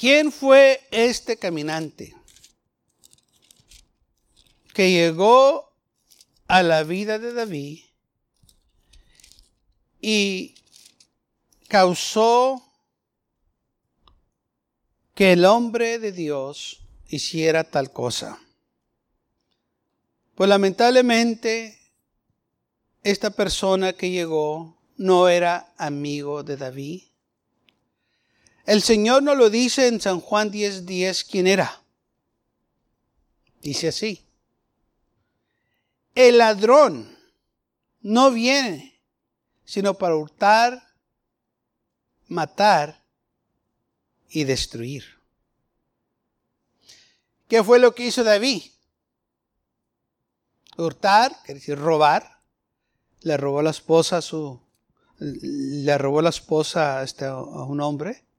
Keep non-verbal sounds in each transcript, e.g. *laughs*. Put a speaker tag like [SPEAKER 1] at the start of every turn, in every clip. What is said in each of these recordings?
[SPEAKER 1] ¿Quién fue este caminante que llegó a la vida de David y causó que el hombre de Dios hiciera tal cosa? Pues lamentablemente esta persona que llegó no era amigo de David el Señor nos lo dice en San Juan 10:10 10, quién era. Dice así. El ladrón no viene sino para hurtar, matar y destruir. ¿Qué fue lo que hizo David? Hurtar, quiere decir robar. Le robó la esposa a su, le robó la esposa este, a un hombre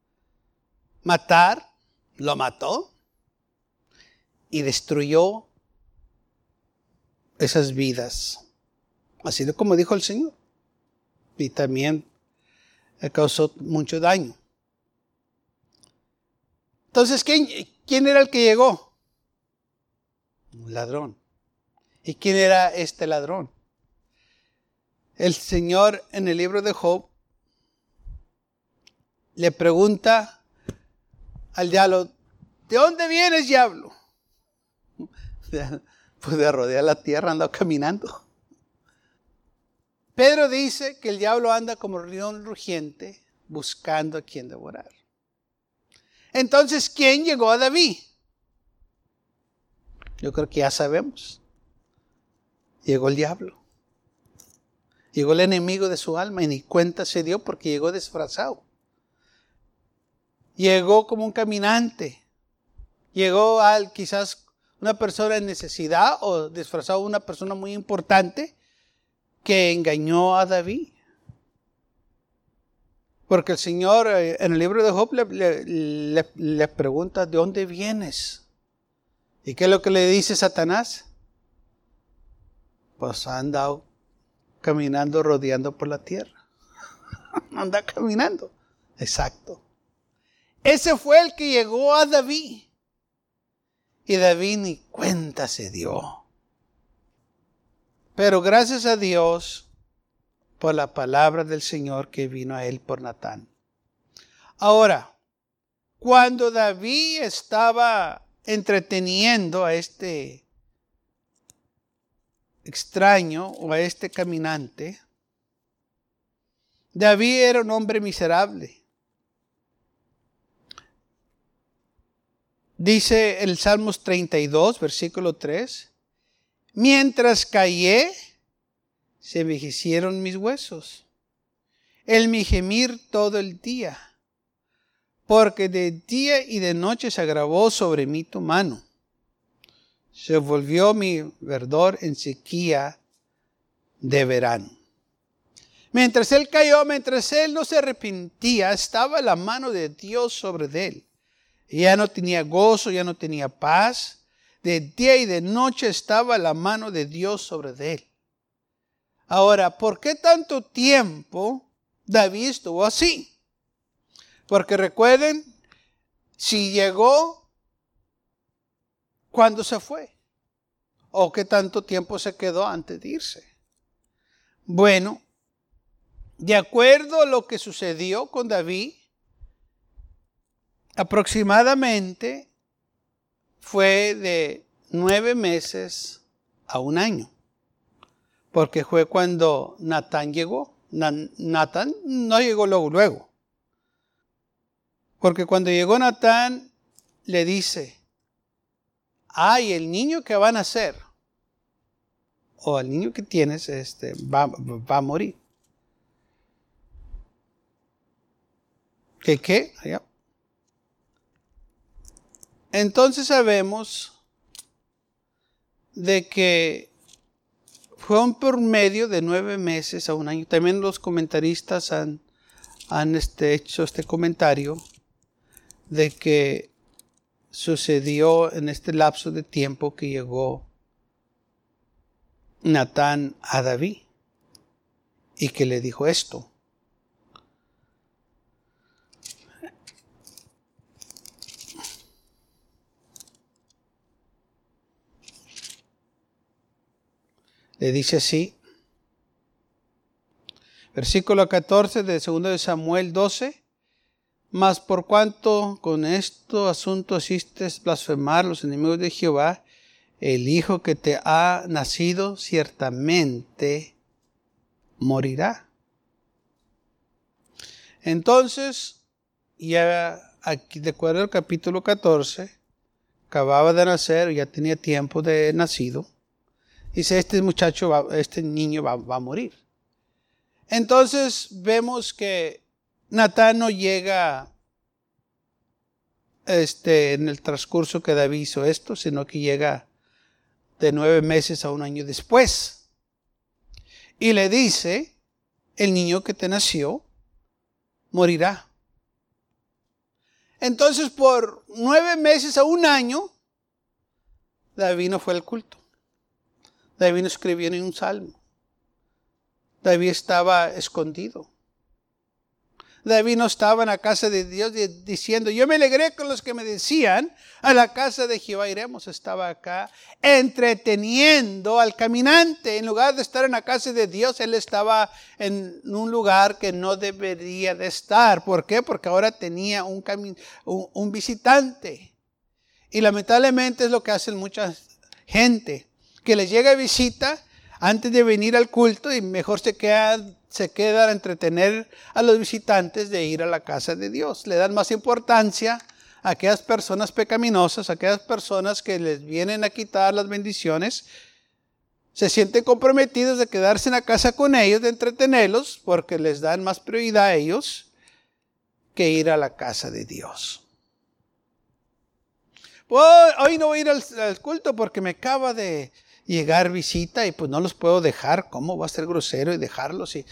[SPEAKER 1] matar, lo mató y destruyó esas vidas. Así de como dijo el Señor. Y también causó mucho daño. Entonces, ¿quién, ¿quién era el que llegó? Un ladrón. ¿Y quién era este ladrón? El Señor en el libro de Job le pregunta al diablo, ¿de dónde vienes, diablo? Pues de rodear la tierra, anda caminando. Pedro dice que el diablo anda como león rugiente buscando a quien devorar. Entonces, ¿quién llegó a David? Yo creo que ya sabemos. Llegó el diablo. Llegó el enemigo de su alma y ni cuenta se dio porque llegó disfrazado llegó como un caminante, llegó al quizás una persona en necesidad o disfrazado una persona muy importante que engañó a David. Porque el Señor eh, en el libro de Job le, pregunta, ¿de dónde vienes? ¿Y qué es lo que le dice Satanás? Pues ha andado caminando, rodeando por la tierra. *laughs* Anda caminando. Exacto. Ese fue el que llegó a David. Y David ni cuenta se dio. Pero gracias a Dios por la palabra del Señor que vino a él por Natán. Ahora, cuando David estaba entreteniendo a este extraño o a este caminante, David era un hombre miserable Dice el Salmos 32, versículo 3, mientras callé, se envejecieron mis huesos, el mi gemir todo el día, porque de día y de noche se agravó sobre mí tu mano. Se volvió mi verdor en sequía de verano. Mientras él cayó, mientras él no se arrepentía, estaba la mano de Dios sobre él ya no tenía gozo, ya no tenía paz. De día y de noche estaba la mano de Dios sobre él. Ahora, ¿por qué tanto tiempo David estuvo así? Porque recuerden, si llegó, ¿cuándo se fue? ¿O qué tanto tiempo se quedó antes de irse? Bueno, de acuerdo a lo que sucedió con David, aproximadamente fue de nueve meses a un año, porque fue cuando Natán llegó. Natán no llegó luego, luego, porque cuando llegó Natán le dice, ay, el niño que van a nacer, o el niño que tienes, este, va, va a morir. ¿Qué qué? Entonces sabemos de que fue un por medio de nueve meses a un año. También los comentaristas han, han este, hecho este comentario de que sucedió en este lapso de tiempo que llegó Natán a David y que le dijo esto. Le dice así, versículo 14 de 2 de Samuel 12, mas por cuanto con esto asunto hiciste blasfemar los enemigos de Jehová, el hijo que te ha nacido ciertamente morirá. Entonces, ya aquí de acuerdo al capítulo 14, acababa de nacer, ya tenía tiempo de nacido, dice, este muchacho, este niño va, a morir. Entonces vemos que Natán no llega este, en el transcurso que David hizo esto, sino que llega de nueve meses a un año después. Y le dice, el niño que te nació morirá. Entonces por nueve meses a un año, David no fue al culto. David no escribió ni un salmo. David estaba escondido. David no estaba en la casa de Dios diciendo, yo me alegré con los que me decían, a la casa de Jehová iremos. Estaba acá entreteniendo al caminante. En lugar de estar en la casa de Dios, él estaba en un lugar que no debería de estar. ¿Por qué? Porque ahora tenía un, un visitante. Y lamentablemente es lo que hacen mucha gente que les llega visita antes de venir al culto y mejor se queda se queda a entretener a los visitantes de ir a la casa de Dios. Le dan más importancia a aquellas personas pecaminosas, a aquellas personas que les vienen a quitar las bendiciones. Se sienten comprometidos de quedarse en la casa con ellos, de entretenerlos, porque les dan más prioridad a ellos que ir a la casa de Dios. Hoy no voy a ir al culto porque me acaba de, llegar visita y pues no los puedo dejar. ¿Cómo va a ser grosero y dejarlos? Y,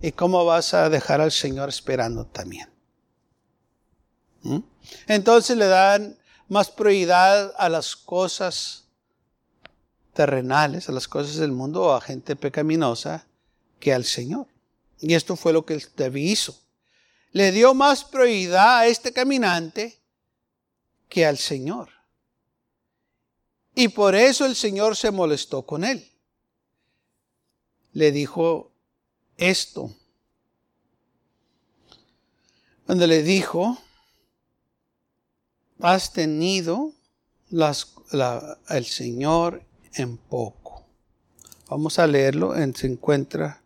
[SPEAKER 1] y cómo vas a dejar al Señor esperando también. ¿Mm? Entonces le dan más prioridad a las cosas terrenales, a las cosas del mundo o a gente pecaminosa que al Señor. Y esto fue lo que David hizo. Le dio más prioridad a este caminante que al Señor. Y por eso el Señor se molestó con él. Le dijo esto. Cuando le dijo, has tenido las, el Señor en poco. Vamos a leerlo, en, se encuentra,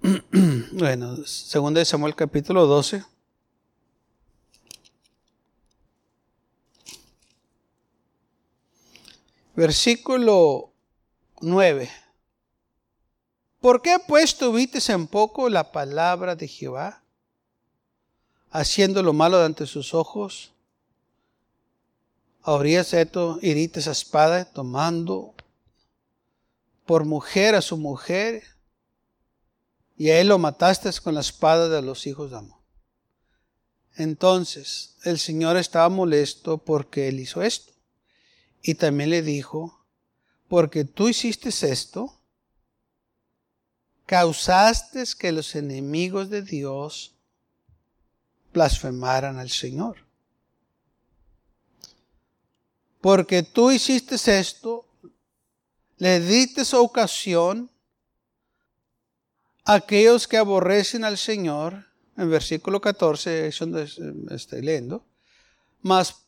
[SPEAKER 1] *clears throat* bueno, segundo de Samuel capítulo 12. Versículo 9. ¿Por qué pues tuviste en poco la palabra de Jehová, haciendo lo malo ante sus ojos? Habrías esto, hiriste esa espada, tomando por mujer a su mujer, y a él lo mataste con la espada de los hijos de Amón. Entonces el Señor estaba molesto porque él hizo esto. Y también le dijo, porque tú hiciste esto, causaste que los enemigos de Dios blasfemaran al Señor. Porque tú hiciste esto, le diste ocasión a aquellos que aborrecen al Señor, en versículo 14, es donde estoy leyendo, mas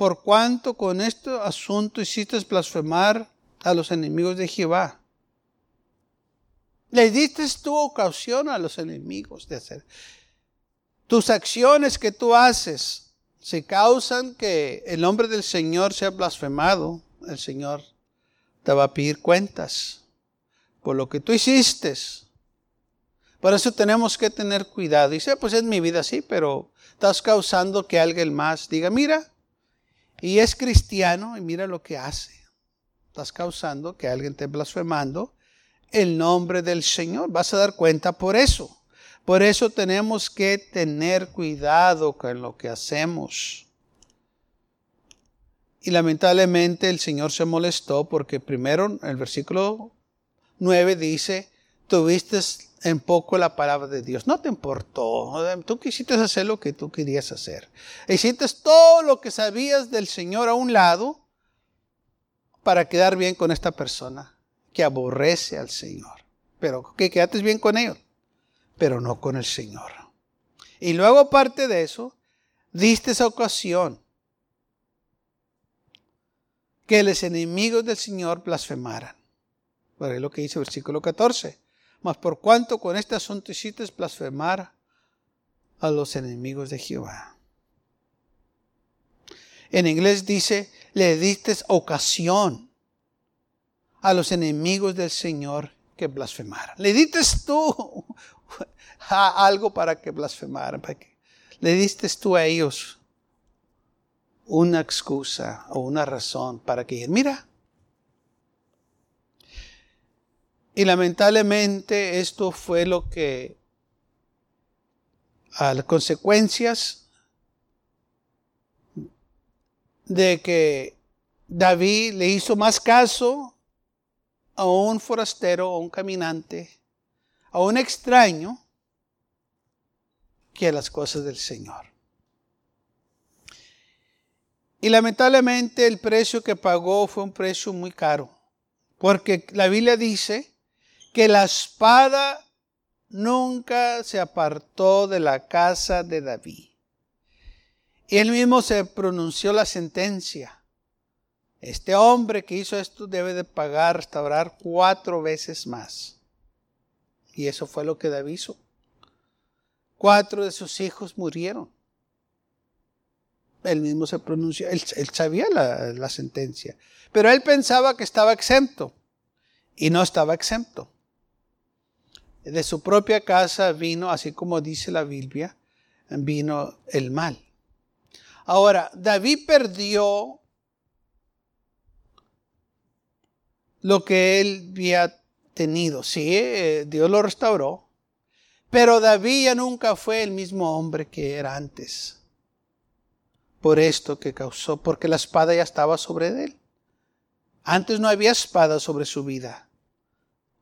[SPEAKER 1] por cuanto con este asunto hiciste blasfemar a los enemigos de Jehová. Le diste tu ocasión a los enemigos de hacer. Tus acciones que tú haces, si causan que el nombre del Señor sea blasfemado, el Señor te va a pedir cuentas por lo que tú hiciste, Por eso tenemos que tener cuidado. Dice, pues es mi vida, sí, pero estás causando que alguien más diga, mira, y es cristiano y mira lo que hace. Estás causando que alguien esté blasfemando el nombre del Señor. Vas a dar cuenta por eso. Por eso tenemos que tener cuidado con lo que hacemos. Y lamentablemente el Señor se molestó porque primero el versículo 9 dice, tuviste en poco la palabra de Dios. No te importó. Tú quisiste hacer lo que tú querías hacer. Hiciste todo lo que sabías del Señor a un lado para quedar bien con esta persona que aborrece al Señor. Pero que quedaste bien con ellos, pero no con el Señor. Y luego aparte de eso, diste esa ocasión que los enemigos del Señor blasfemaran. Por lo que dice el versículo 14. Mas por cuanto con este asunto hiciste blasfemar a los enemigos de Jehová. En inglés dice, le diste ocasión a los enemigos del Señor que blasfemaran. Le diste tú *laughs* algo para que blasfemaran. le diste tú a ellos una excusa o una razón para que, mira, Y lamentablemente esto fue lo que a las consecuencias de que David le hizo más caso a un forastero, a un caminante, a un extraño, que a las cosas del Señor. Y lamentablemente el precio que pagó fue un precio muy caro, porque la Biblia dice que la espada nunca se apartó de la casa de David. Y él mismo se pronunció la sentencia. Este hombre que hizo esto debe de pagar, restaurar cuatro veces más. Y eso fue lo que David hizo. Cuatro de sus hijos murieron. Él mismo se pronunció, él, sabía la, la sentencia, pero él pensaba que estaba exento y no estaba exento de su propia casa vino, así como dice la Biblia, vino el mal. Ahora, David perdió lo que él había tenido. Sí, eh, Dios lo restauró, pero David ya nunca fue el mismo hombre que era antes. Por esto que causó, porque la espada ya estaba sobre él. Antes no había espada sobre su vida,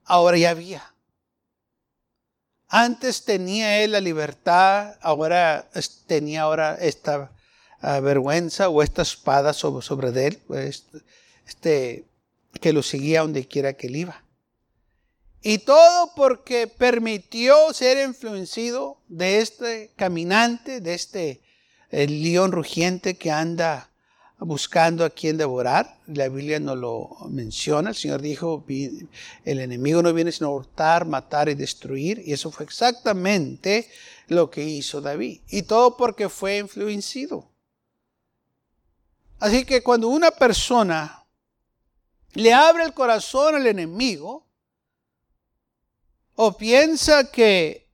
[SPEAKER 1] ahora ya había. Antes tenía él la libertad, ahora tenía ahora esta ah, vergüenza o esta espada sobre, sobre él, pues, este, que lo seguía donde quiera que él iba. Y todo porque permitió ser influenciado de este caminante, de este el león rugiente que anda buscando a quien devorar. La Biblia no lo menciona. El Señor dijo, el enemigo no viene sino a hurtar, matar y destruir. Y eso fue exactamente lo que hizo David. Y todo porque fue influenciado. Así que cuando una persona le abre el corazón al enemigo, o piensa que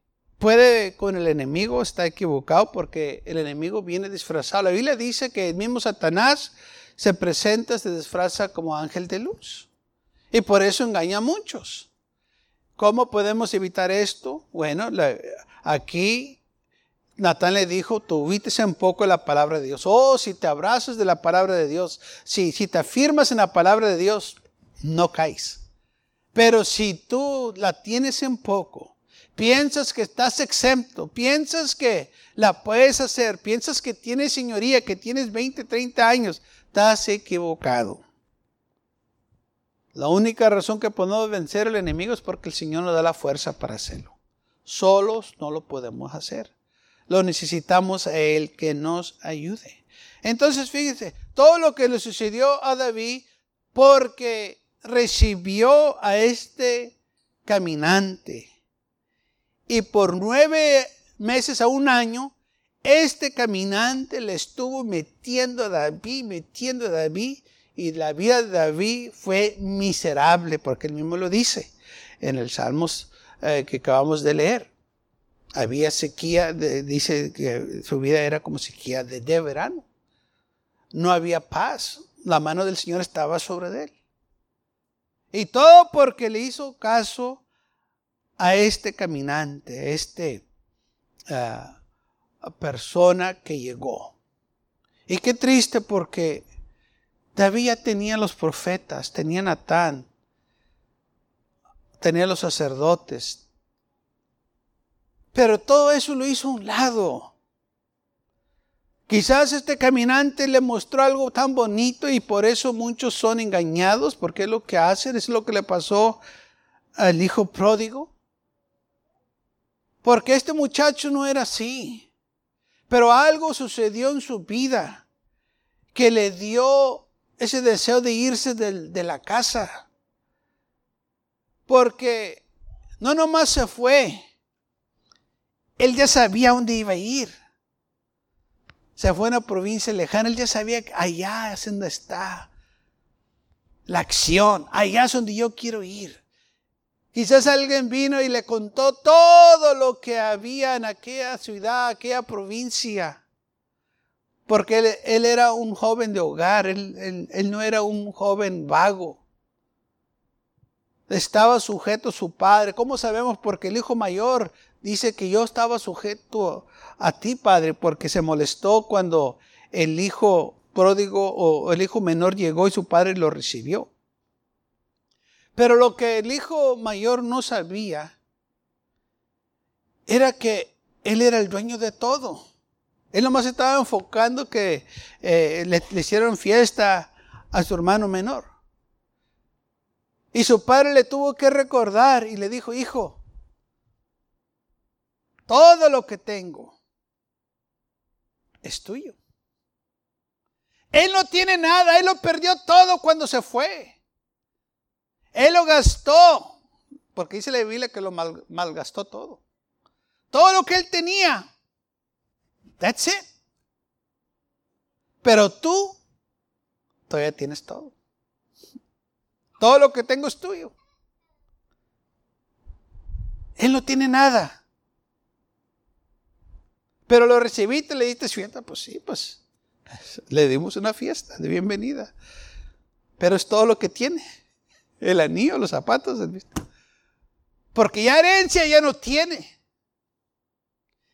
[SPEAKER 1] puede con el enemigo, está equivocado porque el enemigo viene disfrazado. La Biblia dice que el mismo Satanás se presenta, se disfraza como ángel de luz. Y por eso engaña a muchos. ¿Cómo podemos evitar esto? Bueno, aquí Natán le dijo, tú en poco la palabra de Dios. Oh, si te abrazas de la palabra de Dios, si, si te afirmas en la palabra de Dios, no caes. Pero si tú la tienes en poco, Piensas que estás exento, piensas que la puedes hacer, piensas que tienes señoría, que tienes 20, 30 años, estás equivocado. La única razón que podemos vencer al enemigo es porque el Señor nos da la fuerza para hacerlo. Solos no lo podemos hacer. Lo necesitamos a Él que nos ayude. Entonces, fíjense, todo lo que le sucedió a David porque recibió a este caminante y por nueve meses a un año, este caminante le estuvo metiendo a David, metiendo a David, y la vida de David fue miserable, porque él mismo lo dice en el Salmos eh, que acabamos de leer. Había sequía, dice que su vida era como sequía de, de verano. No había paz. La mano del Señor estaba sobre él. Y todo porque le hizo caso a este caminante, a este ah, persona que llegó. Y qué triste porque David tenía los profetas, tenía Natán, tenía los sacerdotes. Pero todo eso lo hizo a un lado. Quizás este caminante le mostró algo tan bonito y por eso muchos son engañados, porque es lo que hacen, es lo que le pasó al hijo pródigo. Porque este muchacho no era así. Pero algo sucedió en su vida que le dio ese deseo de irse de, la casa. Porque no nomás se fue, él ya sabía dónde iba a ir. Se fue a una provincia lejana, él ya sabía que allá es donde está la acción, allá es donde yo quiero ir. Quizás alguien vino y le contó todo lo que había en aquella ciudad, aquella provincia. Porque él, era un joven de hogar, él, él, no era un joven vago. Estaba sujeto a su padre. ¿Cómo sabemos? Porque el hijo mayor dice que yo estaba sujeto a ti, padre, porque se molestó cuando el hijo pródigo o el hijo menor llegó y su padre lo recibió. Pero lo que el hijo mayor no sabía era que él era el dueño de todo. Él nomás estaba enfocando que eh, le, le hicieron fiesta a su hermano menor. Y su padre le tuvo que recordar y le dijo, hijo, todo lo que tengo es tuyo. Él no tiene nada, él lo perdió todo cuando se fue. Él lo gastó, porque dice la Biblia que lo malgastó todo. Todo lo que él tenía. That's it. Pero tú todavía tienes todo. Todo lo que tengo es tuyo. Él no tiene nada. Pero lo recibiste, le diste fiesta, pues sí, pues le dimos una fiesta de bienvenida. Pero es todo lo que tiene el anillo, los zapatos. Porque ya herencia ya no tiene.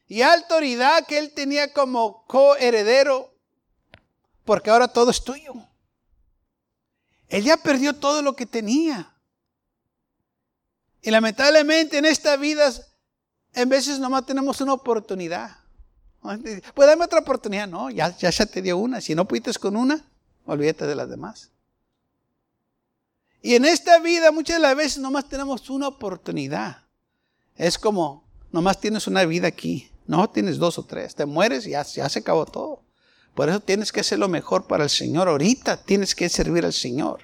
[SPEAKER 1] Y autoridad que él tenía como coheredero, porque ahora todo es tuyo. Él ya perdió todo lo que tenía. Y lamentablemente en esta vida, en veces nomás tenemos una oportunidad. Pues dame otra oportunidad. No, ya, ya te dio una. Si no pudiste con una, olvídate de las demás. Y en esta vida muchas de las veces nomás tenemos una oportunidad. Es como, nomás tienes una vida aquí. No tienes dos o tres. Te mueres y ya, ya se acabó todo. Por eso tienes que hacer lo mejor para el Señor. Ahorita tienes que servir al Señor.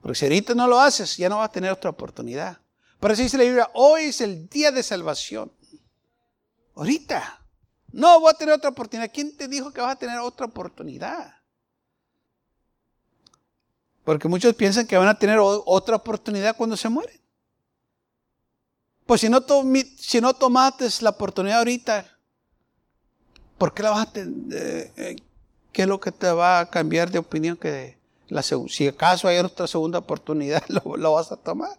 [SPEAKER 1] Porque si ahorita no lo haces, ya no vas a tener otra oportunidad. Por eso dice la Biblia, hoy es el día de salvación. Ahorita. No voy a tener otra oportunidad. ¿Quién te dijo que vas a tener otra oportunidad? Porque muchos piensan que van a tener otra oportunidad cuando se mueren. Pues si no, si no tomaste la oportunidad ahorita, ¿por qué la vas a tener? Eh, eh, ¿Qué es lo que te va a cambiar de opinión que si acaso hay otra segunda oportunidad, *laughs* lo, vas a tomar?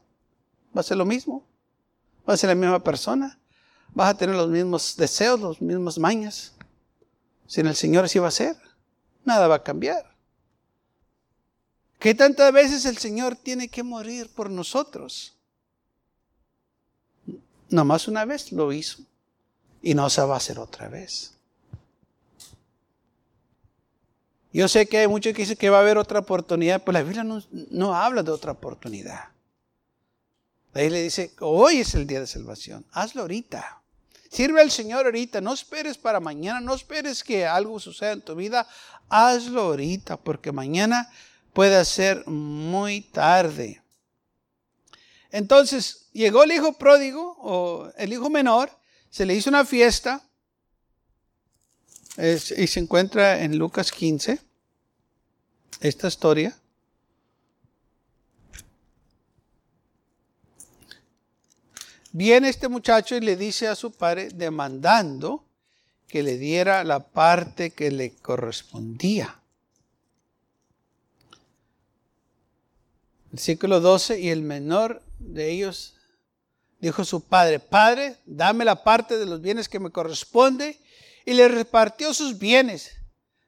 [SPEAKER 1] Va a ser lo mismo. Va a ser la misma persona. Vas a tener los mismos deseos, los mismos mañas. Si en el Señor así va a ser, nada va a cambiar. ¿Qué tantas veces el Señor tiene que morir por nosotros? Nomás una vez lo hizo y no se va a hacer otra vez. Yo sé que hay muchos que dicen que va a haber otra oportunidad, pero la Biblia no, habla de otra oportunidad. Ahí le dice, hoy es el día de salvación, hazlo ahorita. Sirve al Señor ahorita, no esperes para mañana, no esperes que algo suceda en tu vida, hazlo ahorita, porque mañana puede ser muy tarde. Entonces llegó el hijo pródigo o el hijo menor, se le hizo una fiesta y se encuentra en Lucas 15 esta historia. Viene este muchacho y le dice a su padre demandando que le diera la parte que le correspondía. Versículo 12, y el menor de ellos dijo su padre, Padre, dame la parte de los bienes que me corresponde, y le repartió sus bienes.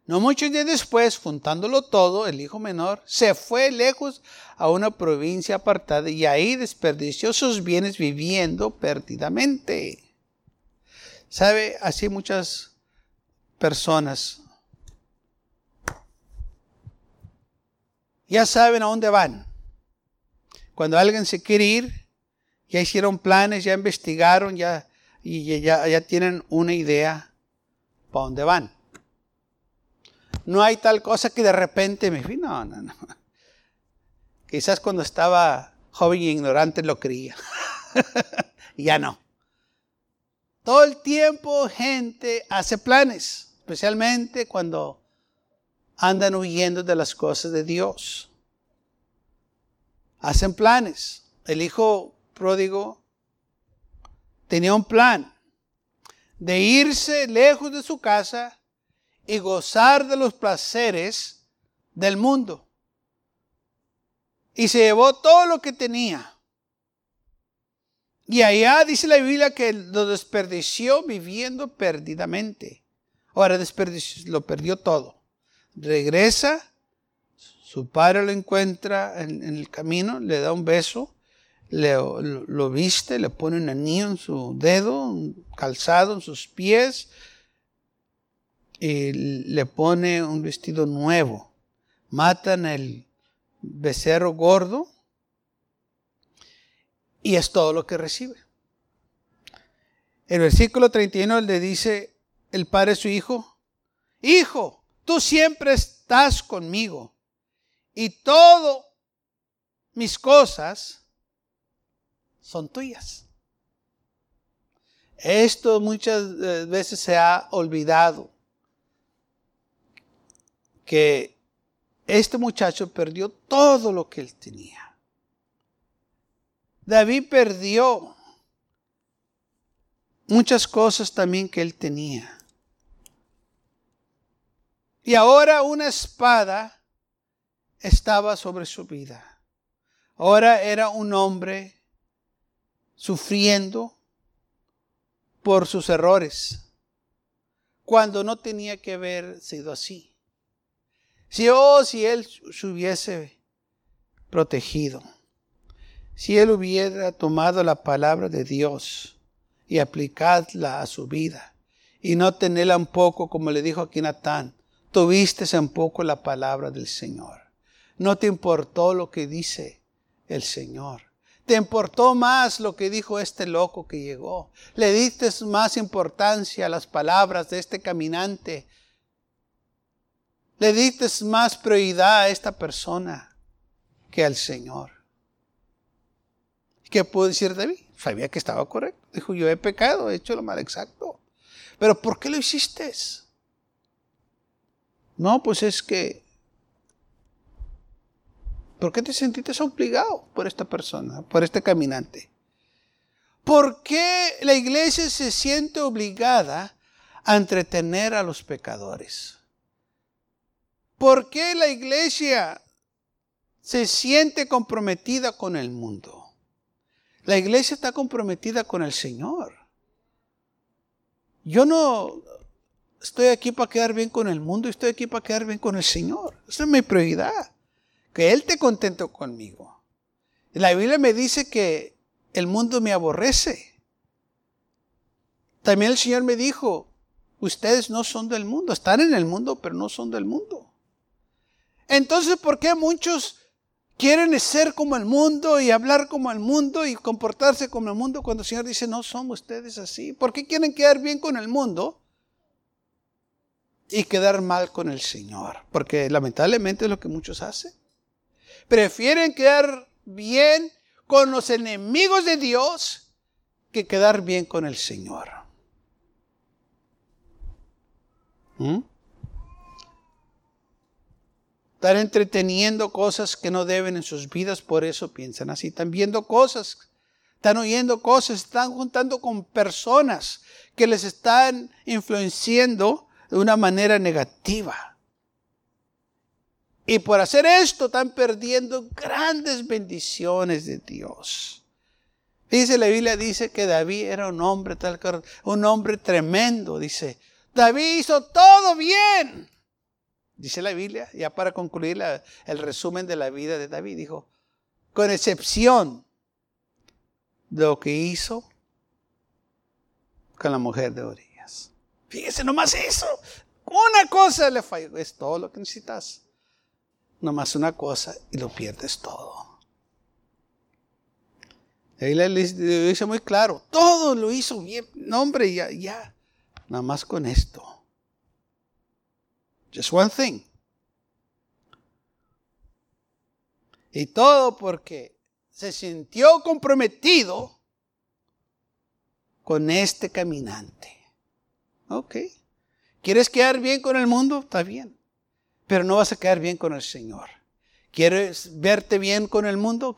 [SPEAKER 1] No muchos días después, juntándolo todo, el hijo menor se fue lejos a una provincia apartada y ahí desperdició sus bienes viviendo perdidamente. ¿Sabe? Así muchas personas ya saben a dónde van. Cuando alguien se quiere ir, ya hicieron planes, ya investigaron, ya, y ya, ya tienen una idea para dónde van. No hay tal cosa que de repente me fui. No, no, no. Quizás cuando estaba joven y ignorante lo creía. *laughs* ya no. Todo el tiempo gente hace planes, especialmente cuando andan huyendo de las cosas de Dios. Hacen planes. El hijo pródigo tenía un plan de irse lejos de su casa y gozar de los placeres del mundo. Y se llevó todo lo que tenía. Y allá dice la Biblia que lo desperdició viviendo perdidamente. Ahora desperdició, lo perdió todo. Regresa, su padre lo encuentra en, el camino, le da un beso, le, lo, viste, le pone un anillo en su dedo, un calzado en sus pies, y le pone un vestido nuevo. Matan el becerro gordo y es todo lo que recibe. El versículo 31 le dice el padre a su hijo, Hijo, tú siempre estás conmigo y todo mis cosas son tuyas. Esto muchas eh, veces se ha olvidado que este muchacho perdió todo lo que él tenía. David perdió muchas cosas también que él tenía. Y ahora una espada estaba sobre su vida. Ahora era un hombre sufriendo por sus errores, cuando no tenía que haber sido así. Si, oh, si él se hubiese protegido, si él hubiera tomado la palabra de Dios y aplicadla a su vida, y no tenerla un poco, como le dijo aquí Natán, tuviste un poco la palabra del Señor. No te importó lo que dice el Señor. Te importó más lo que dijo este loco que llegó. Le diste más importancia a las palabras de este caminante le diste más prioridad a esta persona que al Señor. ¿Qué pudo decir David? Sabía que estaba correcto. Dijo, yo he pecado, he hecho lo mal exacto. Pero ¿por qué lo hiciste? No, pues es que... ¿Por qué te sentiste obligado por esta persona, por este caminante? ¿Por qué la iglesia se siente obligada a entretener a los pecadores? ¿Por qué la iglesia se siente comprometida con el mundo? La iglesia está comprometida con el Señor. Yo no estoy aquí para quedar bien con el mundo, estoy aquí para quedar bien con el Señor. Esa es mi prioridad. Que Él te contento conmigo. La Biblia me dice que el mundo me aborrece. También el Señor me dijo, ustedes no son del mundo, están en el mundo, pero no son del mundo. Entonces, ¿por qué muchos quieren ser como el mundo y hablar como el mundo y comportarse como el mundo cuando el Señor dice, no somos ustedes así? ¿Por qué quieren quedar bien con el mundo y quedar mal con el Señor? Porque lamentablemente es lo que muchos hacen. Prefieren quedar bien con los enemigos de Dios que quedar bien con el Señor. ¿Mm? Están entreteniendo cosas que no deben en sus vidas, por eso piensan así. Están viendo cosas, Están oyendo cosas, están juntando con personas que les están influenciando de una manera negativa. Y por hacer esto están perdiendo grandes bendiciones de Dios. Dice la Biblia dice que David era un hombre tal un hombre tremendo, dice. David hizo todo bien. Dice la Biblia, ya para concluir el resumen de la vida de David, dijo, con excepción de lo que hizo con la mujer de Orillas. Fíjese nomás eso. Una cosa le falló. Es todo lo que necesitas. Nomás una cosa y lo pierdes todo. Ahí le dice muy claro. Todo lo hizo bien. No, hombre, ya, ya. Nada más con esto. Just one thing. Y todo porque se sintió comprometido con este caminante. Ok. ¿Quieres quedar bien con el mundo? Está bien. Pero no vas a quedar bien con el Señor. ¿Quieres verte bien con el mundo?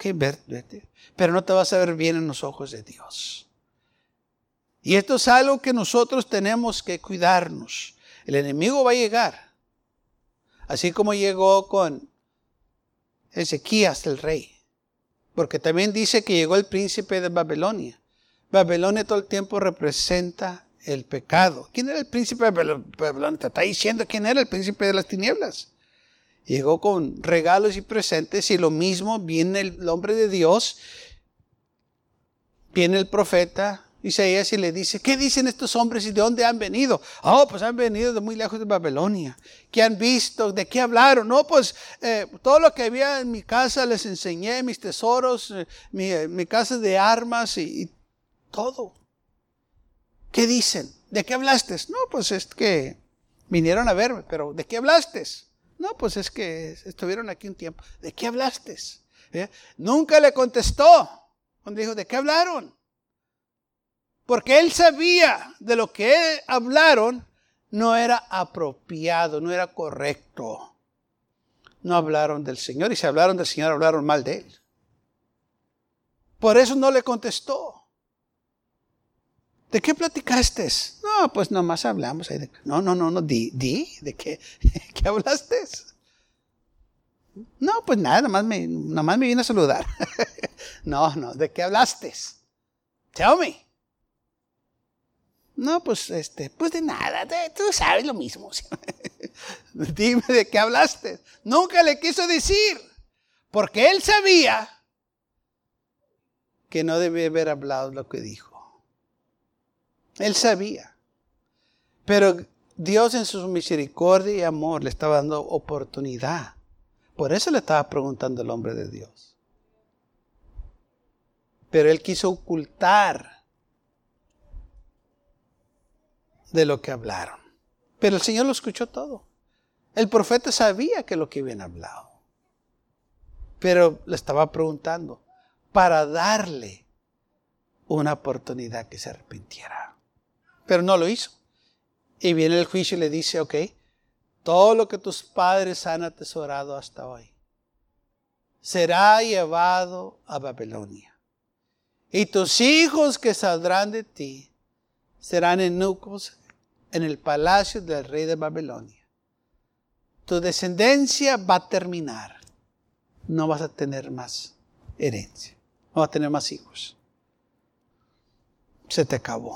[SPEAKER 1] Pero no te vas a ver bien en los ojos de Dios. Y esto es algo que nosotros tenemos que cuidarnos. El enemigo va a llegar. Así como llegó con Ezequías el rey. Porque también dice que llegó el príncipe de Babilonia. Babilonia todo el tiempo representa el pecado. ¿Quién era el príncipe de Babilonia? Te está diciendo quién era el príncipe de las tinieblas. Llegó con regalos y presentes y lo mismo viene el hombre de Dios, viene el profeta Isaías y le dice, ¿qué dicen estos hombres y de dónde han venido? Oh, pues han venido de muy lejos de Babilonia. ¿Qué han visto? ¿De qué hablaron? No, pues eh, todo lo que había en mi casa les enseñé, mis tesoros, eh, eh, mi, casa de armas y, y todo. ¿Qué dicen? ¿De qué hablaste? No, pues es que vinieron a verme, pero ¿de qué hablaste? No, pues es que estuvieron aquí un tiempo. ¿De qué hablaste? Nunca le contestó. Cuando dijo, ¿de qué hablaron? Porque él sabía de lo que hablaron no era apropiado, no era correcto. No hablaron del Señor y si hablaron del Señor hablaron mal de él. Por eso no le contestó. ¿De qué platicaste? No, pues nomás hablamos. No, no, no, no, di, di, ¿de qué, *laughs* qué hablaste? No, pues nada, nomás me, nomás me vine a saludar. *laughs* no, no, ¿de qué hablaste? Tell me. No, pues, este, pues de nada, tú sabes lo mismo. *laughs* Dime de qué hablaste. Nunca le quiso decir, porque él sabía que no debía haber hablado lo que dijo. Él sabía. Pero Dios en su misericordia y amor le estaba dando oportunidad. Por eso le estaba preguntando el hombre de Dios. Pero él quiso ocultar de lo que hablaron. Pero el Señor lo escuchó todo. El profeta sabía que lo que habían hablado. Pero le estaba preguntando para darle una oportunidad que se arrepintiera. Pero no lo hizo. Y viene el juicio y le dice, ok, todo lo que tus padres han atesorado hasta hoy será llevado a Babilonia. Y tus hijos que saldrán de ti serán eunucos en el palacio del rey de Babilonia. Tu descendencia va a terminar. No vas a tener más herencia. No vas a tener más hijos. Se te acabó.